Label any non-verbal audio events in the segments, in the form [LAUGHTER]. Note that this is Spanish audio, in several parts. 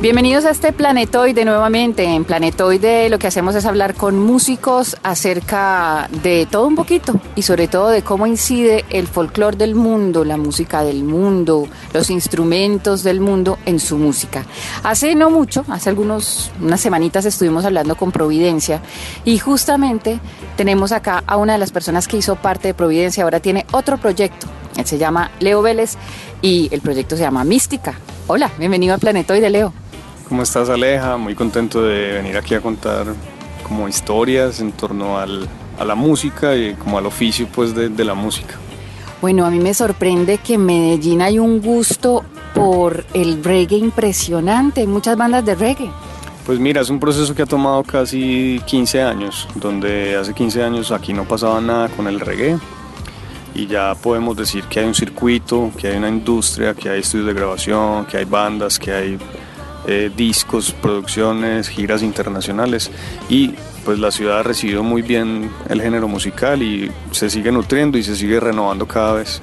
Bienvenidos a este Planetoide nuevamente. En Planetoide lo que hacemos es hablar con músicos acerca de todo un poquito y sobre todo de cómo incide el folclore del mundo, la música del mundo, los instrumentos del mundo en su música. Hace no mucho, hace algunos unas semanitas estuvimos hablando con Providencia y justamente tenemos acá a una de las personas que hizo parte de Providencia, ahora tiene otro proyecto. Él se llama Leo Vélez y el proyecto se llama Mística. Hola, bienvenido a Planetoide, Leo. ¿Cómo estás Aleja? Muy contento de venir aquí a contar como historias en torno al, a la música y como al oficio pues de, de la música. Bueno, a mí me sorprende que en Medellín hay un gusto por el reggae impresionante, hay muchas bandas de reggae. Pues mira, es un proceso que ha tomado casi 15 años, donde hace 15 años aquí no pasaba nada con el reggae y ya podemos decir que hay un circuito, que hay una industria, que hay estudios de grabación, que hay bandas, que hay eh, discos, producciones, giras internacionales y pues la ciudad ha recibido muy bien el género musical y se sigue nutriendo y se sigue renovando cada vez.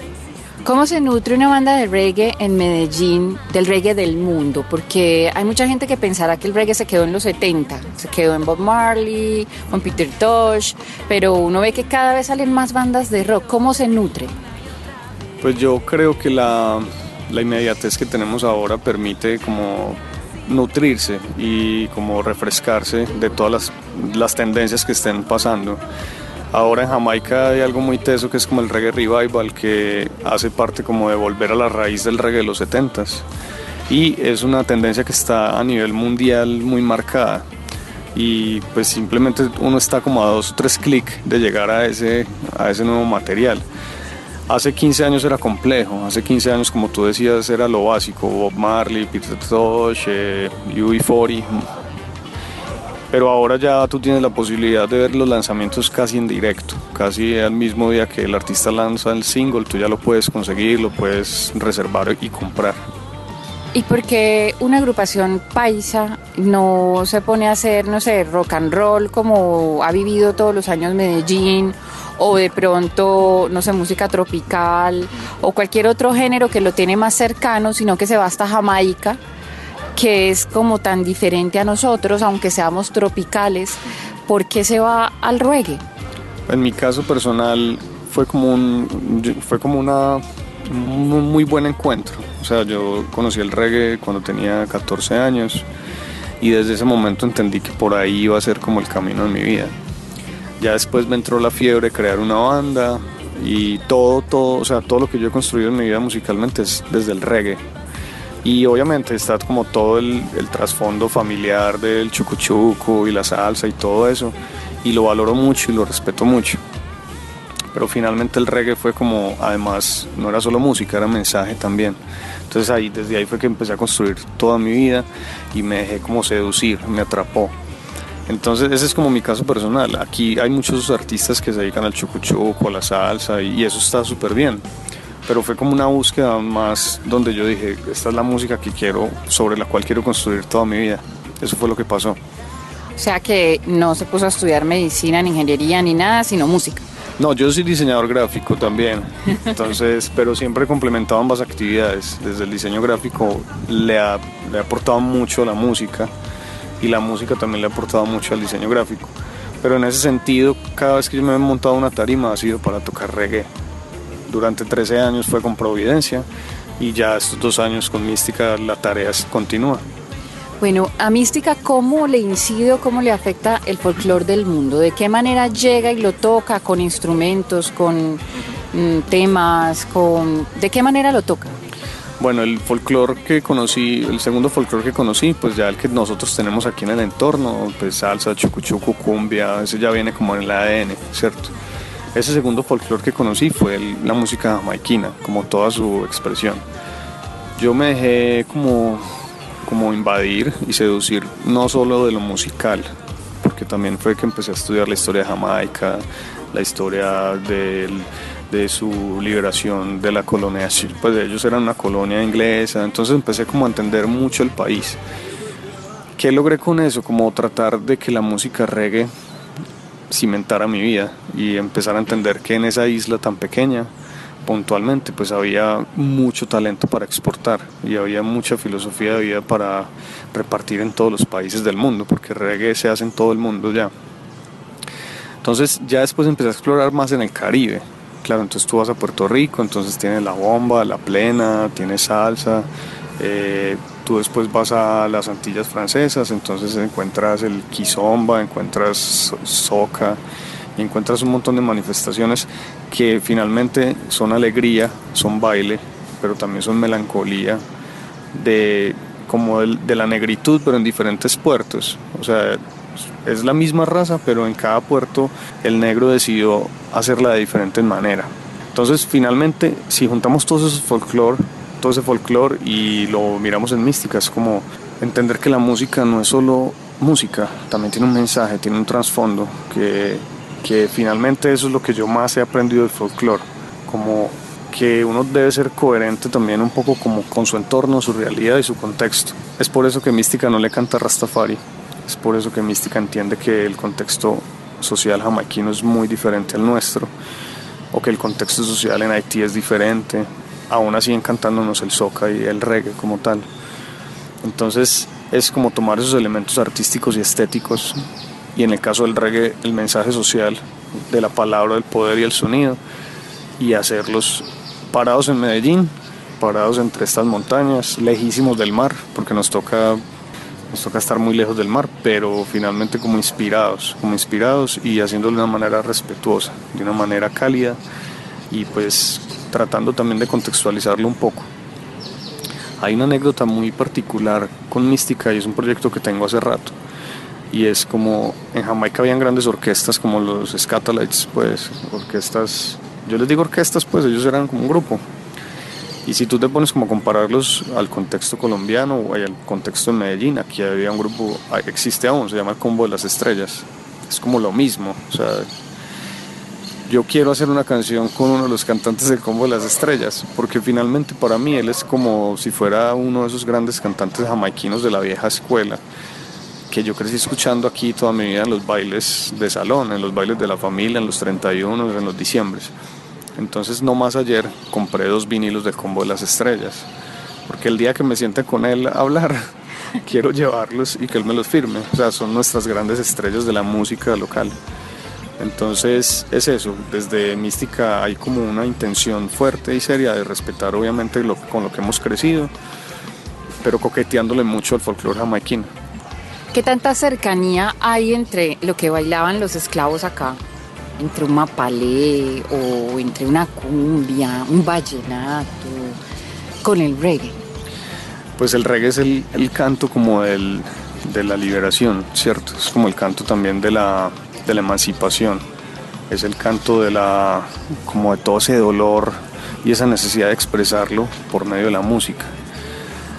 ¿Cómo se nutre una banda de reggae en Medellín del reggae del mundo? Porque hay mucha gente que pensará que el reggae se quedó en los 70, se quedó en Bob Marley, con Peter Tosh, pero uno ve que cada vez salen más bandas de rock. ¿Cómo se nutre? Pues yo creo que la, la inmediatez que tenemos ahora permite como nutrirse y como refrescarse de todas las, tendencias que estén pasando. Ahora en Jamaica hay algo muy teso que es como el reggae revival que hace parte como de volver a la raíz del reggae de los 70s y es una tendencia que está a nivel mundial muy marcada y pues simplemente uno está como a dos o tres clics de llegar a ese, a ese nuevo material. Hace 15 años era complejo, hace 15 años como tú decías era lo básico, Bob Marley, Peter Tosh, eh, UB40, pero ahora ya tú tienes la posibilidad de ver los lanzamientos casi en directo, casi al mismo día que el artista lanza el single, tú ya lo puedes conseguir, lo puedes reservar y comprar. ¿Y por qué una agrupación paisa no se pone a hacer, no sé, rock and roll como ha vivido todos los años Medellín? O de pronto, no sé, música tropical o cualquier otro género que lo tiene más cercano, sino que se va hasta Jamaica, que es como tan diferente a nosotros, aunque seamos tropicales, ¿por qué se va al reggae? En mi caso personal fue como un fue como una un muy buen encuentro. O sea, yo conocí el reggae cuando tenía 14 años y desde ese momento entendí que por ahí iba a ser como el camino de mi vida. Ya después me entró la fiebre crear una banda y todo, todo, o sea, todo lo que yo he construido en mi vida musicalmente es desde el reggae. Y obviamente está como todo el, el trasfondo familiar del chucuchuco y la salsa y todo eso. Y lo valoro mucho y lo respeto mucho. Pero finalmente el reggae fue como, además, no era solo música, era mensaje también. Entonces ahí, desde ahí fue que empecé a construir toda mi vida y me dejé como seducir, me atrapó. Entonces ese es como mi caso personal. Aquí hay muchos artistas que se dedican al chucuchuco, a la salsa y, y eso está súper bien. Pero fue como una búsqueda más donde yo dije, esta es la música que quiero, sobre la cual quiero construir toda mi vida. Eso fue lo que pasó. O sea que no se puso a estudiar medicina, ni ingeniería, ni nada, sino música. No, yo soy diseñador gráfico también, entonces, [LAUGHS] pero siempre he complementado ambas actividades. Desde el diseño gráfico le ha, le ha aportado mucho a la música y la música también le ha aportado mucho al diseño gráfico. Pero en ese sentido, cada vez que yo me he montado una tarima ha sido para tocar reggae. Durante 13 años fue con Providencia y ya estos dos años con Mística la tarea continúa. Bueno, a Mística, ¿cómo le incide o cómo le afecta el folclore del mundo? ¿De qué manera llega y lo toca con instrumentos, con mm, temas, con... ¿De qué manera lo toca? Bueno, el folclore que conocí, el segundo folclore que conocí, pues ya el que nosotros tenemos aquí en el entorno, pues salsa, chucuchuco, cumbia, ese ya viene como en el ADN, ¿cierto? Ese segundo folclore que conocí fue el- la música jamaiquina, como toda su expresión. Yo me dejé como, como invadir y seducir no solo de lo musical, porque también fue que empecé a estudiar la historia de Jamaica, la historia del- de su liberación de la colonia, pues ellos eran una colonia inglesa, entonces empecé como a entender mucho el país. ¿Qué logré con eso? Como tratar de que la música reggae cimentara mi vida y empezar a entender que en esa isla tan pequeña, puntualmente, pues había mucho talento para exportar y había mucha filosofía de vida para repartir en todos los países del mundo, porque reggae se hace en todo el mundo ya. Entonces ya después empecé a explorar más en el Caribe. Claro, entonces tú vas a Puerto Rico, entonces tienes la bomba, la plena, tienes salsa. Eh, tú después vas a las Antillas francesas, entonces encuentras el kizomba, encuentras soca, encuentras un montón de manifestaciones que finalmente son alegría, son baile, pero también son melancolía de como de la negritud, pero en diferentes puertos. O sea, es la misma raza, pero en cada puerto el negro decidió hacerla de diferente manera. Entonces, finalmente, si juntamos todo ese folclore, todo ese folclore y lo miramos en mística, es como entender que la música no es solo música, también tiene un mensaje, tiene un trasfondo, que, que finalmente eso es lo que yo más he aprendido del folclore, como que uno debe ser coherente también un poco como con su entorno, su realidad y su contexto. Es por eso que Mística no le canta Rastafari, es por eso que Mística entiende que el contexto social jamaiquino es muy diferente al nuestro, o que el contexto social en Haití es diferente, aún así encantándonos el soca y el reggae como tal. Entonces es como tomar esos elementos artísticos y estéticos, y en el caso del reggae el mensaje social de la palabra, del poder y el sonido, y hacerlos parados en Medellín, parados entre estas montañas, lejísimos del mar, porque nos toca nos toca estar muy lejos del mar, pero finalmente como inspirados, como inspirados y haciéndolo de una manera respetuosa, de una manera cálida y pues tratando también de contextualizarlo un poco. Hay una anécdota muy particular con Mística y es un proyecto que tengo hace rato. Y es como en Jamaica habían grandes orquestas como los Scatolites, pues orquestas, yo les digo orquestas, pues ellos eran como un grupo, y si tú te pones como a compararlos al contexto colombiano o al contexto de Medellín, aquí había un grupo, ah, existe aún, se llama el Combo de las Estrellas. Es como lo mismo. O sea, yo quiero hacer una canción con uno de los cantantes del Combo de las Estrellas, porque finalmente para mí él es como si fuera uno de esos grandes cantantes jamaiquinos de la vieja escuela, que yo crecí escuchando aquí toda mi vida en los bailes de salón, en los bailes de la familia, en los 31, en los diciembres. Entonces, no más ayer, compré dos vinilos del Combo de las Estrellas, porque el día que me siente con él a hablar, [LAUGHS] quiero llevarlos y que él me los firme. O sea, son nuestras grandes estrellas de la música local. Entonces es eso, desde Mística hay como una intención fuerte y seria de respetar obviamente con lo que hemos crecido, pero coqueteándole mucho al folclore jamaiquino. ¿Qué tanta cercanía hay entre lo que bailaban los esclavos acá entre un mapalé o entre una cumbia, un vallenato, con el reggae? Pues el reggae es el, canto como del, de la liberación, ¿cierto? Es como el canto también de la, de la emancipación. Es el canto de la, como de todo ese dolor y esa necesidad de expresarlo por medio de la música.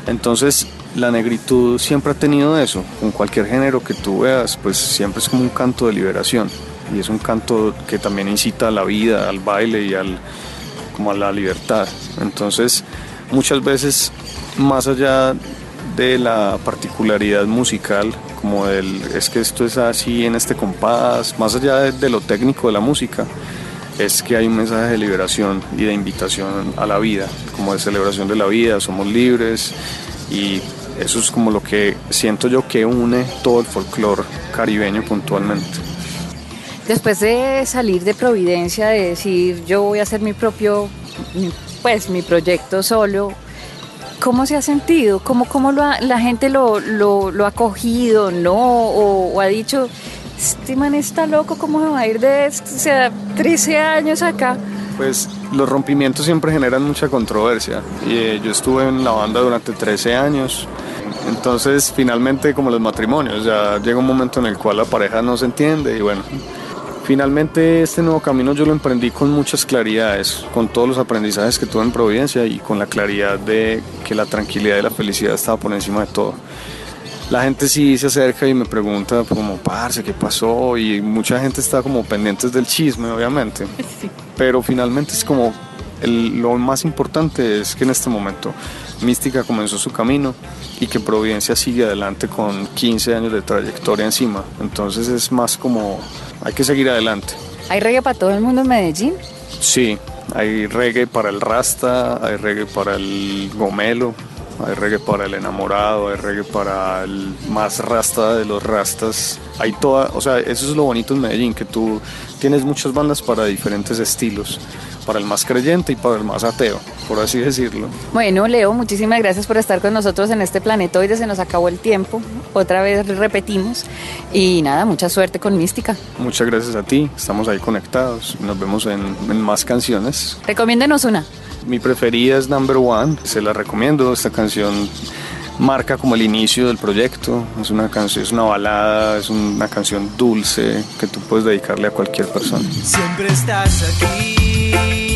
Entonces, la negritud siempre ha tenido eso. Con cualquier género que tú veas, pues siempre es como un canto de liberación y es un canto que también incita a la vida, al baile y al, como a la libertad. Entonces, muchas veces, más allá de la particularidad musical, como el, es que esto es así en este compás, más allá de, de lo técnico de la música, es que hay un mensaje de liberación y de invitación a la vida, como de celebración de la vida, somos libres y eso es como lo que siento yo que une todo el folclore caribeño puntualmente. Después de salir de Providencia, de decir yo voy a hacer mi propio, pues mi proyecto solo, ¿cómo se ha sentido? ¿Cómo, cómo la gente lo, lo, ha cogido, no? O, ha dicho, este man está loco, ¿cómo se va a ir de? O sea, 13 años acá. Pues los rompimientos siempre generan mucha controversia. Y, eh, yo estuve en la banda durante 13 años. Entonces, finalmente, como los matrimonios, ya llega un momento en el cual la pareja no se entiende y bueno, Finalmente este nuevo camino yo lo emprendí con muchas claridades, con todos los aprendizajes que tuve en Providencia y con la claridad de que la tranquilidad y la felicidad estaba por encima de todo. La gente sí se acerca y me pregunta como, parce, ¿qué pasó? Y mucha gente está como pendientes del chisme, obviamente. [LAUGHS] Pero finalmente es como lo más importante es que en este momento Mística comenzó su camino y que Providencia sigue adelante con 15 años de trayectoria encima. Entonces es más como hay que seguir adelante. ¿Hay reggae para todo el mundo en Medellín? Sí, hay reggae para el rasta, hay reggae para el gomelo, hay reggae para el enamorado, hay reggae para el más rasta de los rastas. Hay toda, o sea, eso es lo bonito en Medellín, que tú tienes muchas bandas para diferentes estilos para el más creyente y para el más ateo, por así decirlo. Bueno, Leo, muchísimas gracias por estar con nosotros en este planetoide. Se nos acabó el tiempo. Otra vez repetimos. Y nada, mucha suerte con Mística. Muchas gracias a ti. Estamos ahí conectados. Nos vemos en, en más canciones. Recomiéndenos una. Mi preferida es Number One. Se la recomiendo. Esta canción marca como el inicio del proyecto. Es una canción, es una balada, es una canción dulce que tú puedes dedicarle a cualquier persona. Siempre estás aquí